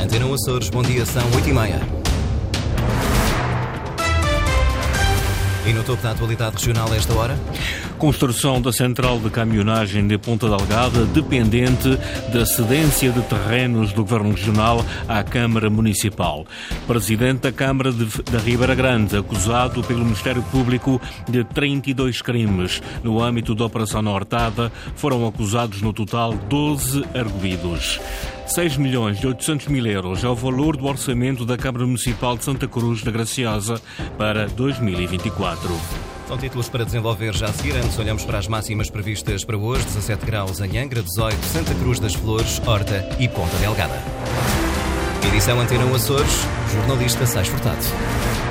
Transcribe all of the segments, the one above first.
Antena Açores, bom dia, são 8h30. E no topo da atualidade regional, a esta hora? Construção da central de caminhonagem de Ponta Delgada, dependente da cedência de terrenos do Governo Regional à Câmara Municipal. Presidente da Câmara de, da Ribeira Grande, acusado pelo Ministério Público de 32 crimes. No âmbito da Operação Nortada, foram acusados no total 12 arguídos. 6 milhões e 800 mil euros é o valor do orçamento da Câmara Municipal de Santa Cruz da Graciosa para 2024. São títulos para desenvolver já a seguir. Antes olhamos para as máximas previstas para hoje. 17 graus em Angra, 18 Santa Cruz das Flores, Horta e Ponta Delgada. Edição Antena Açores, jornalista Sais Furtado.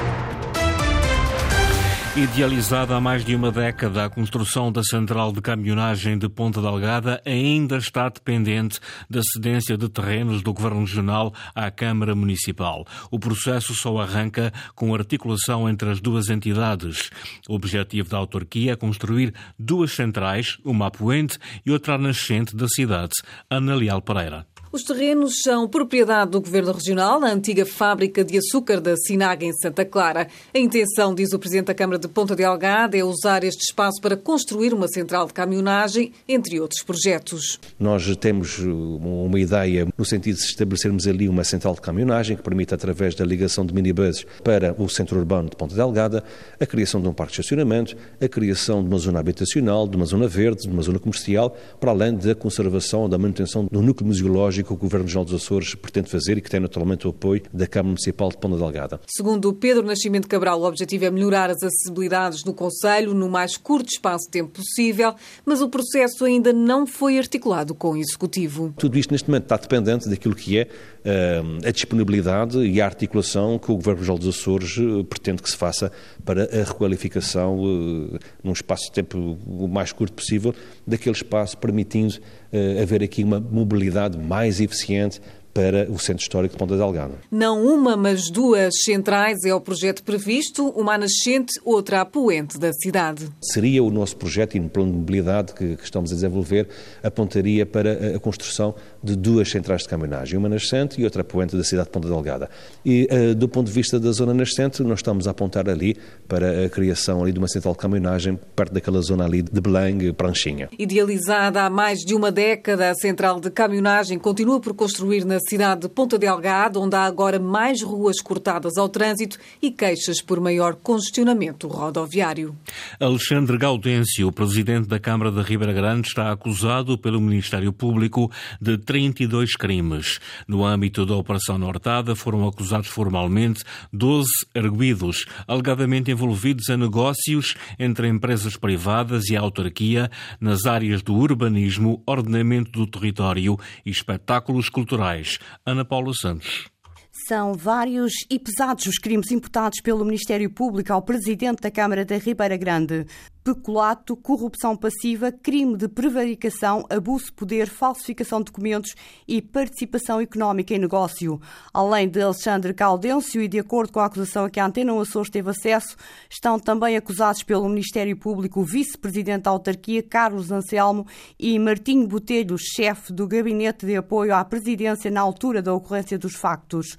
Idealizada há mais de uma década, a construção da central de caminhonagem de Ponta Delgada ainda está dependente da cedência de terrenos do Governo Regional à Câmara Municipal. O processo só arranca com articulação entre as duas entidades. O objetivo da autarquia é construir duas centrais, uma a poente e outra nascente da cidade. Ana Leal Pereira. Os terrenos são propriedade do Governo Regional, a antiga fábrica de açúcar da Sinaga em Santa Clara. A intenção, diz o Presidente da Câmara de Ponta Delgada, é usar este espaço para construir uma central de caminhonagem, entre outros projetos. Nós temos uma ideia no sentido de estabelecermos ali uma central de caminhonagem que permita, através da ligação de minibuses para o centro urbano de Ponta Delgada, a criação de um parque de estacionamento, a criação de uma zona habitacional, de uma zona verde, de uma zona comercial, para além da conservação, da manutenção do núcleo museológico que o Governo Regional dos Açores pretende fazer e que tem naturalmente o apoio da Câmara Municipal de Ponta Delgada. Segundo Pedro Nascimento Cabral, o objetivo é melhorar as acessibilidades no Conselho no mais curto espaço de tempo possível, mas o processo ainda não foi articulado com o Executivo. Tudo isto neste momento está dependente daquilo que é uh, a disponibilidade e a articulação que o Governo Regional dos Açores uh, pretende que se faça para a requalificação uh, num espaço de tempo o mais curto possível daquele espaço, permitindo haver aqui uma mobilidade mais eficiente para o Centro Histórico de Ponta Delgada. Não uma, mas duas centrais é o projeto previsto, uma à nascente, outra à poente da cidade. Seria o nosso projeto e no plano de mobilidade que, que estamos a desenvolver, apontaria para a, construção de duas centrais de caminhonagem, uma nascente e outra poente da cidade de Ponta Delgada. E uh, do ponto de vista da zona nascente, nós estamos a apontar ali para a criação ali de uma central de caminhonagem perto daquela zona ali de Belém, Pranchinha. Idealizada há mais de uma década, a central de caminhonagem continua por construir na cidade de Ponta Delgada, onde há agora mais ruas cortadas ao trânsito e queixas por maior congestionamento rodoviário. Alexandre Gaudêncio, presidente da Câmara da Ribeira Grande, está acusado pelo Ministério Público de 32 crimes. No âmbito da Operação Nortada, foram acusados formalmente 12 arguídos, alegadamente envolvidos em negócios entre empresas privadas e a autarquia nas áreas do urbanismo, ordenamento do território e espetáculos culturais. Ana Paula Santos. São vários e pesados os crimes imputados pelo Ministério Público ao Presidente da Câmara da Ribeira Grande peculato, corrupção passiva, crime de prevaricação, abuso de poder, falsificação de documentos e participação económica em negócio. Além de Alexandre Caldêncio e de acordo com a acusação a que a Antena Açores teve acesso, estão também acusados pelo Ministério Público o vice-presidente da autarquia, Carlos Anselmo, e Martinho Botelho, chefe do gabinete de apoio à presidência na altura da ocorrência dos factos.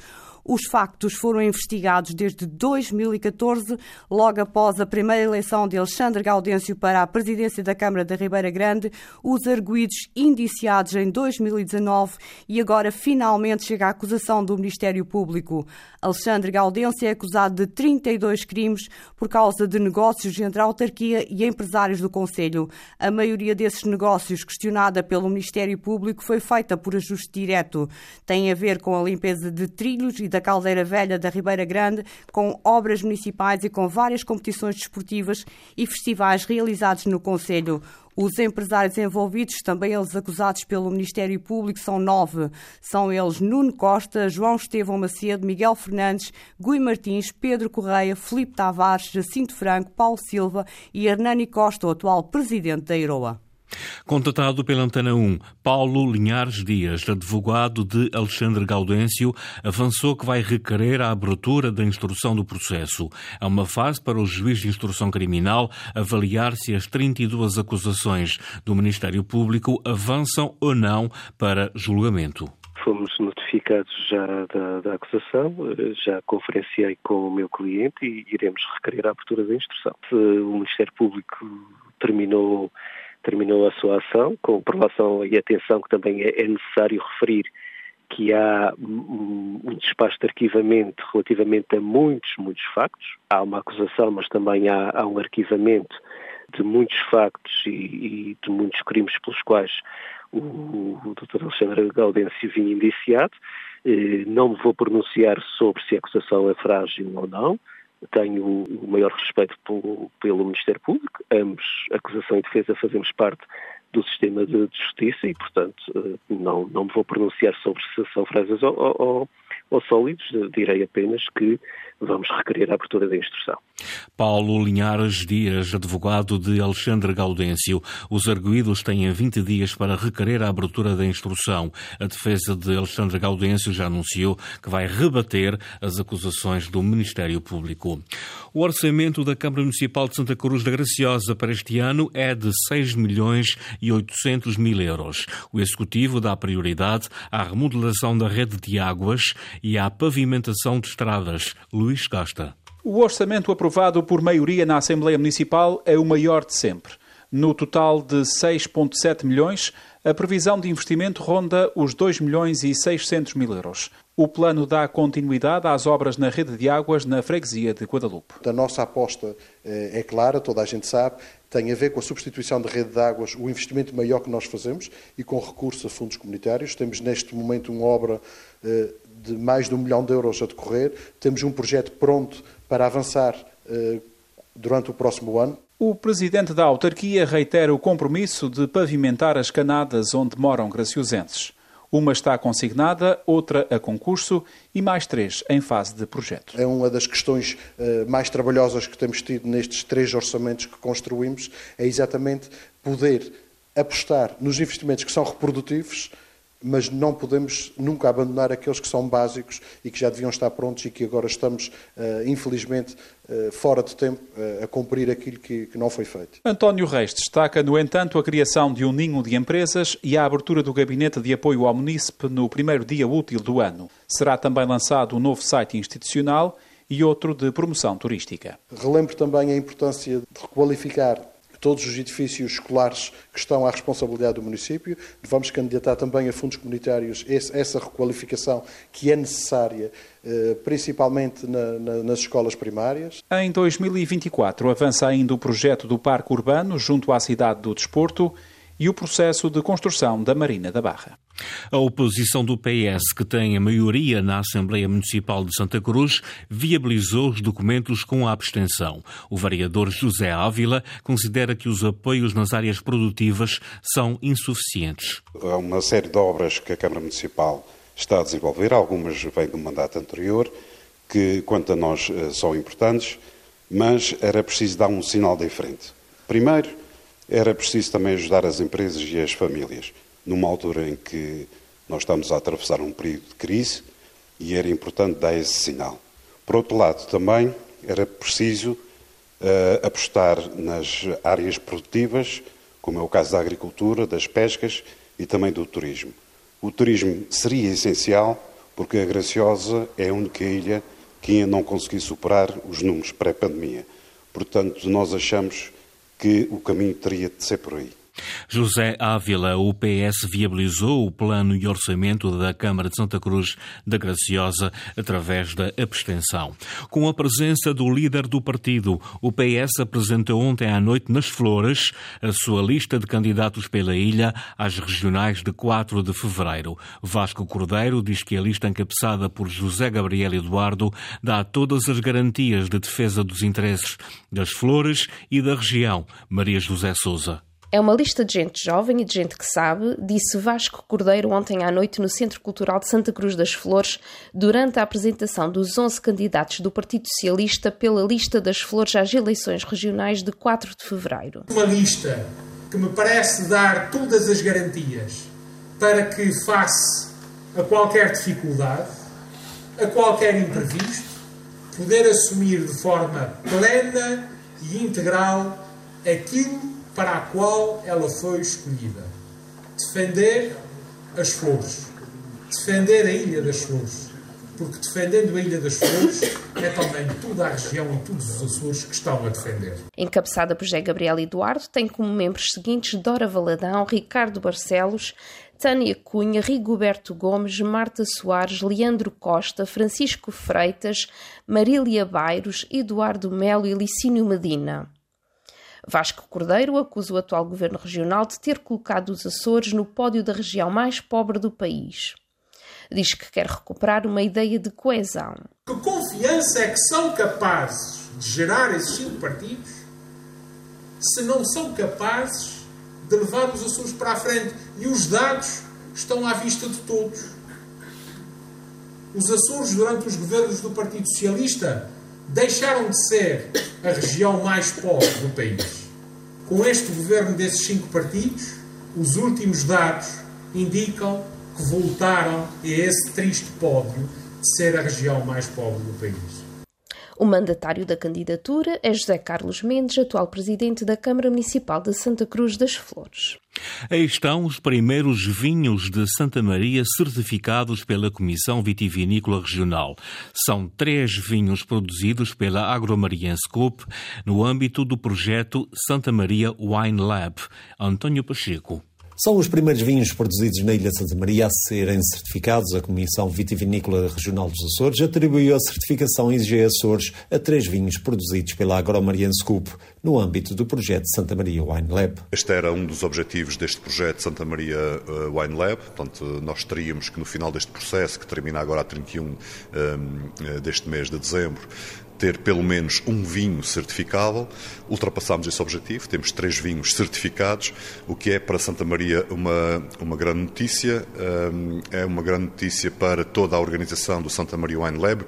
Os factos foram investigados desde 2014, logo após a primeira eleição de Alexandre Gaudêncio para a presidência da Câmara da Ribeira Grande, os arguídos indiciados em 2019 e agora finalmente chega a acusação do Ministério Público. Alexandre Gaudêncio é acusado de 32 crimes por causa de negócios entre a autarquia e empresários do Conselho. A maioria desses negócios, questionada pelo Ministério Público, foi feita por ajuste direto. Tem a ver com a limpeza de trilhos e da da Caldeira Velha da Ribeira Grande, com obras municipais e com várias competições desportivas e festivais realizados no Conselho. Os empresários envolvidos, também eles acusados pelo Ministério Público, são nove. São eles Nuno Costa, João Estevão Macedo, Miguel Fernandes, Gui Martins, Pedro Correia, Felipe Tavares, Jacinto Franco, Paulo Silva e Hernani Costa, o atual presidente da Iroa. Contatado pela Antena 1, Paulo Linhares Dias, advogado de Alexandre Gaudêncio, avançou que vai requerer a abertura da instrução do processo. É uma fase para o juiz de instrução criminal avaliar se as 32 acusações do Ministério Público avançam ou não para julgamento. Fomos notificados já da, da, acusação, já conferenciei com o meu cliente e iremos requerer a abertura da instrução. O Ministério Público terminou, terminou a sua ação, com relação e atenção que também é, é necessário referir que há um, um despacho de arquivamento relativamente a muitos, muitos factos. Há uma acusação, mas também há, há um arquivamento de muitos factos e, e, de muitos crimes pelos quais o, o Dr. Alexandre Gaudêncio vinha indiciado. Eh, não me vou pronunciar sobre se a acusação é frágil ou não. Tenho o maior respeito pelo, pelo Ministério Público. Ambos, acusação e defesa, fazemos parte do sistema de, justiça e, portanto, eh, não, não me vou pronunciar sobre se são frágeis ou, ou, ou sólidos, direi apenas que vamos requerer a abertura da instrução. Paulo Linhares Dias, advogado de Alexandre Gaudêncio. Os arguídos têm 20 dias para requerer a abertura da instrução. A defesa de Alexandre Gaudêncio já anunciou que vai rebater as acusações do Ministério Público. O orçamento da Câmara Municipal de Santa Cruz da Graciosa para este ano é de 6 milhões e 800 mil euros. O Executivo dá prioridade à remodelação da rede de águas e à pavimentação de estradas. Luís Costa. O orçamento aprovado por maioria na Assembleia Municipal é o maior de sempre. No total de 6,7 milhões, a previsão de investimento ronda os 2 milhões e 600 mil euros. O plano dá continuidade às obras na rede de águas na freguesia de Guadalupe. A nossa aposta eh, é clara, toda a gente sabe, tem a ver com a substituição da rede de águas, o investimento maior que nós fazemos e com recurso a fundos comunitários. Temos neste momento uma obra eh, de mais de um milhão de euros a decorrer. Temos um projeto pronto para avançar eh, durante o próximo ano. O presidente da autarquia reitera o compromisso de pavimentar as canadas onde moram graciosenses. Uma está consignada, outra a concurso e mais três em fase de projeto. É uma das questões uh, mais trabalhosas que temos tido nestes três orçamentos que construímos, é exatamente poder apostar nos investimentos que são reprodutivos, mas não podemos nunca abandonar aqueles que são básicos e que já deviam estar prontos e que agora estamos, uh, infelizmente, uh, fora de tempo uh, a cumprir aquilo que, que, não foi feito. António Reis destaca, no entanto, a criação de um ninho de empresas e a abertura do gabinete de apoio ao munícipe no primeiro dia útil do ano. Será também lançado um novo site institucional e outro de promoção turística. Relembro também a importância de requalificar todos os edifícios escolares que estão à responsabilidade do município. Vamos candidatar também a fundos comunitários essa requalificação que é necessária, eh, principalmente nas escolas primárias. Em 2024 avança ainda o projeto do Parque Urbano junto à cidade do Desporto e o processo de construção da Marina da Barra. A oposição do PS, que tem a maioria na Assembleia Municipal de Santa Cruz, viabilizou os documentos com a abstenção. O vereador José Ávila considera que os apoios nas áreas produtivas são insuficientes. Há uma série de obras que a Câmara Municipal está a desenvolver, algumas vêm do mandato anterior, que, quanto a nós, eh, são importantes, mas era preciso dar um sinal diferente. Primeiro, era preciso também ajudar as empresas e as famílias numa altura em que nós estamos a atravessar um período de crise e era importante dar esse sinal. Por outro lado, também era preciso uh, apostar nas áreas produtivas, como é o caso da agricultura, das pescas e também do turismo. O turismo seria essencial porque a Graciosa é a única ilha que ainda não conseguiu superar os números pré-pandemia. Portanto, nós achamos que o caminho teria de ser por aí. José Ávila, o PS viabilizou o plano e orçamento da Câmara de Santa Cruz da Graciosa através da abstenção. Com a presença do líder do partido, o PS apresentou ontem à noite nas Flores a sua lista de candidatos pela ilha às regionais de 4 de fevereiro. Vasco Cordeiro diz que a lista encabeçada por José Gabriel Eduardo dá todas as garantias de defesa dos interesses das Flores e da região. Maria José Souza. É uma lista de gente jovem e de gente que sabe, disse Vasco Cordeiro ontem à noite no Centro Cultural de Santa Cruz das Flores, durante a apresentação dos 11 candidatos do Partido Socialista pela lista das flores às eleições regionais de 4 de fevereiro. Uma lista que me parece dar todas as garantias para que, face a qualquer dificuldade, a qualquer imprevisto, poder assumir de forma plena e integral aquilo para a qual ela foi escolhida. Defender as flores, defender a Ilha das Flores. Porque defendendo a Ilha das Flores é também toda a região e todos os Açores que estão a defender. Encabeçada por José Gabriel Eduardo, tem como membros seguintes Dora Valadão, Ricardo Barcelos, Tânia Cunha, Rigoberto Gomes, Marta Soares, Leandro Costa, Francisco Freitas, Marília Bairros, Eduardo Melo e Licínio Medina. Vasco Cordeiro acusa o atual governo regional de ter colocado os Açores no pódio da região mais pobre do país. Diz que quer recuperar uma ideia de coesão. Que confiança é que são capazes de gerar esses cinco partidos se não são capazes de levar os Açores para a frente? E os dados estão à vista de todos. Os Açores, durante os governos do Partido Socialista, deixaram de ser a região mais pobre do país. Com este governo desses cinco partidos, os últimos dados indicam que voltaram a esse triste pódio de ser a região mais pobre do país. O mandatário da candidatura é José Carlos Mendes, atual presidente da Câmara Municipal de Santa Cruz das Flores. Aí estão os primeiros vinhos de Santa Maria certificados pela Comissão Vitivinícola Regional. São três vinhos produzidos pela Agromariense Coop no âmbito do projeto Santa Maria Wine Lab. António Pacheco. São os primeiros vinhos produzidos na Ilha Santa Maria a serem certificados. A Comissão Vitivinícola Regional dos Açores atribuiu a certificação IG Açores a três vinhos produzidos pela Agromariense Coop no âmbito do projeto Santa Maria Wine Lab. Este era um dos objetivos deste projeto Santa Maria eh, Wine Lab. Portanto, nós teríamos que no final deste processo, que termina agora a 31 um, eh, deste mês de dezembro, ter pelo menos um vinho certificável. Ultrapassámos esse objetivo, temos três vinhos certificados, o que é para Santa Maria uma, uma grande notícia. É uma grande notícia para toda a organização do Santa Maria Wine Lab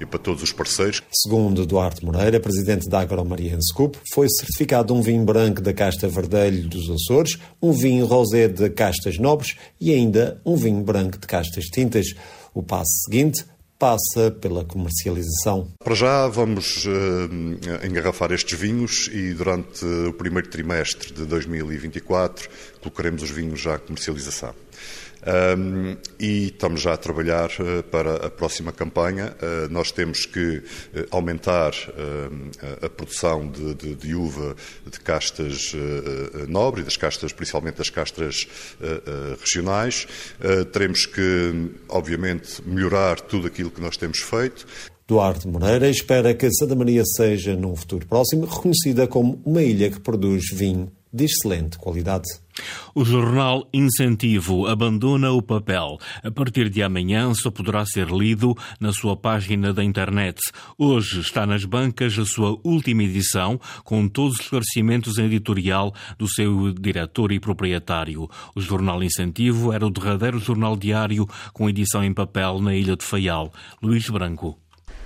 e para todos os parceiros. Segundo Duarte Moreira, presidente da Agromariense Cup, foi certificado um vinho branco da casta Verdelho dos Açores, um vinho rosé de castas nobres e ainda um vinho branco de castas tintas. O passo seguinte passa pela comercialização. Para já vamos uh, engarrafar estes vinhos e durante o primeiro trimestre de 2024 colocaremos os vinhos já à comercialização. Um, e estamos já a trabalhar uh, para a próxima campanha. Uh, nós temos que uh, aumentar a produção de, de, de, uva de castas nobres, das castas, principalmente das castas regionais. teremos que, obviamente, melhorar tudo aquilo que nós temos feito. Duarte Moreira espera que Santa Maria seja, num futuro próximo, reconhecida como uma ilha que produz vinho de excelente qualidade. O jornal Incentivo abandona o papel. A partir de amanhã só poderá ser lido na sua página da internet. Hoje está nas bancas a sua última edição, com todos os esclarecimentos editorial do seu diretor e proprietário. O jornal Incentivo era o derradeiro jornal diário com edição em papel na Ilha de Faial. Luís Branco.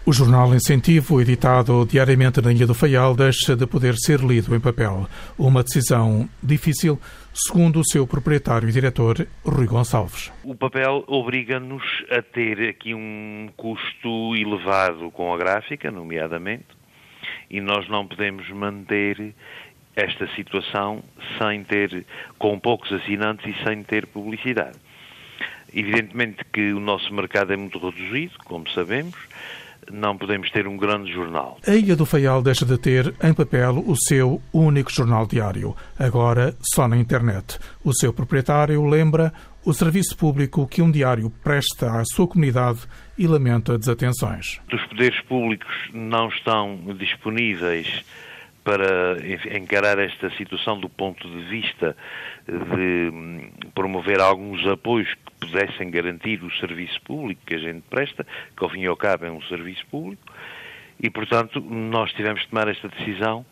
O jornal Incentivo, editado diariamente na Ilha do Faial, deixa de poder ser lido em papel. Uma decisão difícil, segundo o seu proprietário e diretor, Rui Gonçalves. O papel obriga-nos a ter aqui um custo elevado com a gráfica, nomeadamente, e nós não podemos manter esta situação sem ter, com poucos assinantes e sem ter publicidade. Evidentemente que o nosso mercado é muito reduzido, como sabemos, não podemos ter um grande jornal. A Ilha do Faial deixa de ter em papel o seu único jornal diário, agora só na internet. O seu proprietário lembra o serviço público que um diário presta à sua comunidade e lamenta desatenções. Os poderes públicos não estão disponíveis para encarar esta situação do ponto de vista de hum, promover alguns apoios que pudessem garantir o serviço público que a gente presta, que ao fim e ao cabo é um serviço público, e portanto nós tivemos de tomar esta decisão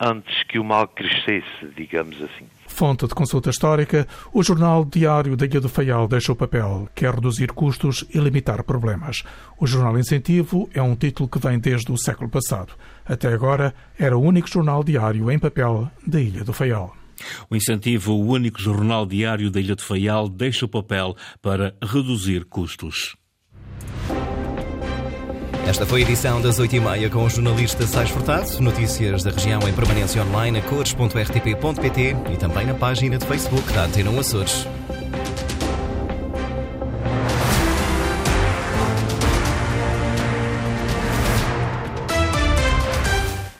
antes que o mal crescesse, digamos assim. Fonte de consulta histórica, o jornal Diário da Ilha do Faial deixa o papel, quer reduzir custos e limitar problemas. O jornal Incentivo é um título que vem desde o século passado. Até agora, era o único jornal diário em papel da Ilha do Faial. O incentivo, o único jornal diário da Ilha do Faial, deixa o papel para reduzir custos. Esta foi a edição das 8h30 com o jornalista Sais Furtado. Notícias da região em permanência online a cores.rtp.pt e também na página de Facebook da Antena Açores.